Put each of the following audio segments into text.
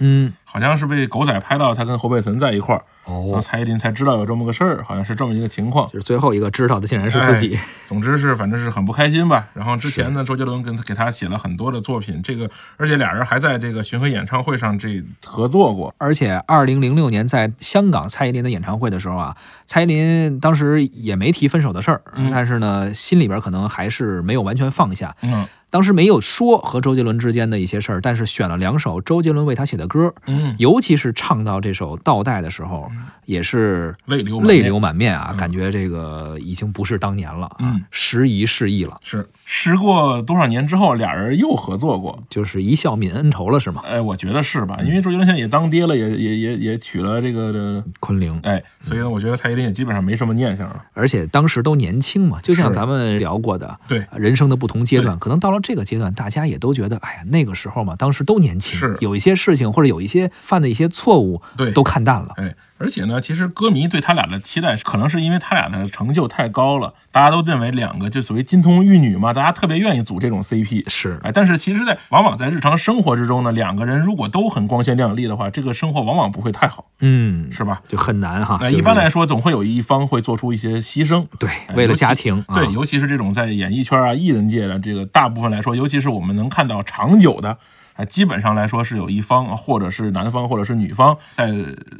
嗯，好像是被狗仔拍到他跟侯佩岑在一块儿，然后哦，蔡依林才知道有这么个事儿，好像是这么一个情况。就是最后一个知道的竟然是自己。总之是反正是很不开心吧。然后之前呢，周杰伦跟他给他写了很多的作品，这个而且俩人还在这个巡回演唱会上这合作过。而且，二零零六年在香港蔡依林的演唱会的时候啊，蔡依林当时也没提分手的事儿，嗯但是呢，心里边可能还是没有完全放下。嗯当时没有说和周杰伦之间的一些事儿，但是选了两首周杰伦为他写的歌，嗯，尤其是唱到这首《倒带》的时候，也是泪流满面泪流满面啊，嗯感觉这个已经不是当年了啊，嗯时移世易了，是时过多少年之后，俩人又合作过。就是一笑泯恩仇了，是吗？哎，我觉得是吧？因为周杰伦现在也当爹了，也也也也娶了这个这昆凌，哎，所以呢，我觉得蔡依林也基本上没什么念想了。而且当时都年轻嘛，就像咱们聊过的，对啊人生的不同阶段，可能到了这个阶段，大家也都觉得，哎呀，那个时候嘛，当时都年轻，是有一些事情或者有一些犯的一些错误，对都看淡了。哎，而且呢，其实歌迷对他俩的期待，可能是因为他俩的成就太高了，大家都认为两个就所谓金童玉女嘛，大家特别愿意组这种 CP。是，哎，但是其实在，往往在日常生活之中呢，两个人如果都很光鲜亮丽的话，这个生活往往不会太好，嗯，是吧？就很难哈。那就是一般来说，总会有一方会做出一些牺牲。对，哎为了家庭，啊对，尤其是这种在演艺圈啊、艺人界的这个大部分来说，尤其是我们能看到长久的。啊，基本上来说是有一方，或者是男方，或者是女方，在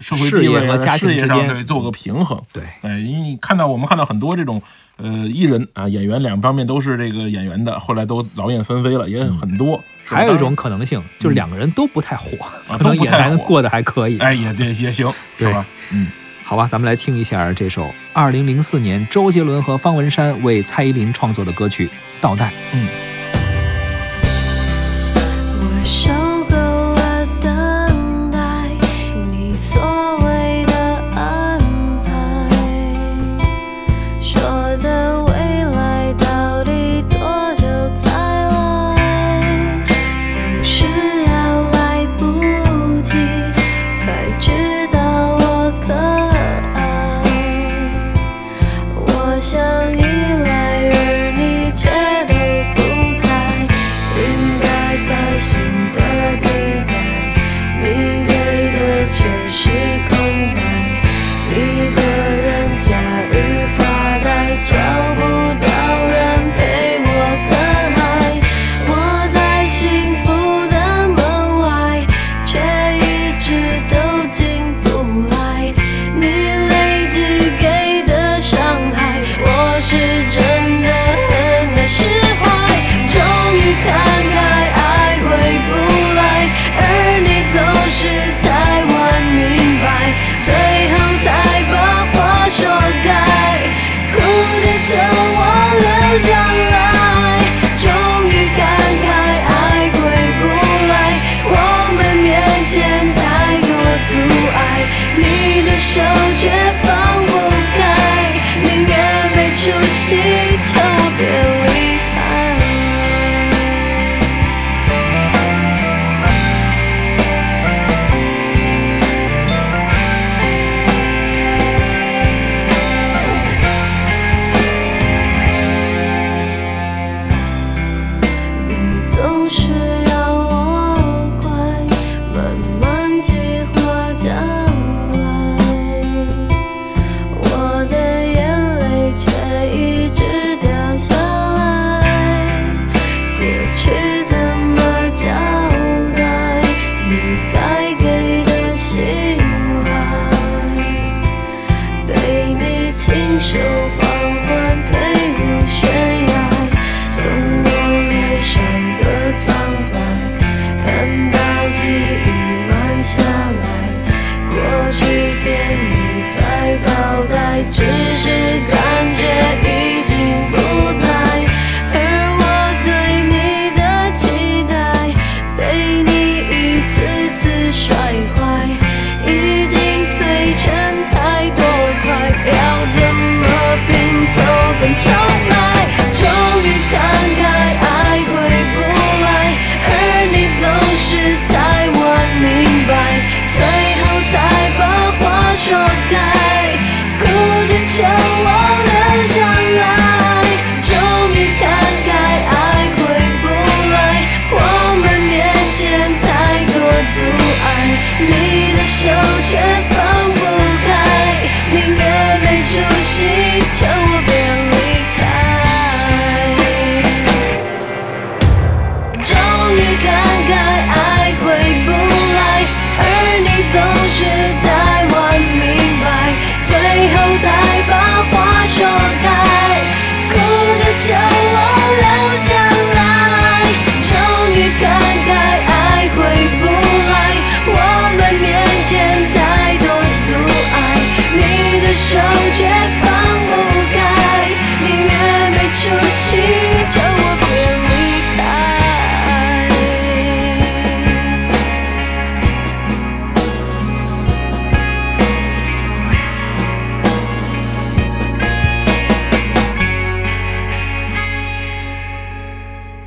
社会事地位和家庭事业上对做个平衡。对，哎，因为你看到我们看到很多这种呃艺人啊演员两方面都是这个演员的，后来都劳燕分飞了，也很多。还有一种可能性，就是两个人都不太火，可能也不太火还过得还可以。然哎也对也行，是对吧？嗯，好吧，咱们来听一下这首二零零四年周杰伦和方文山为蔡依林创作的歌曲《倒带》。嗯我手锦绣爱回不来，而你总是。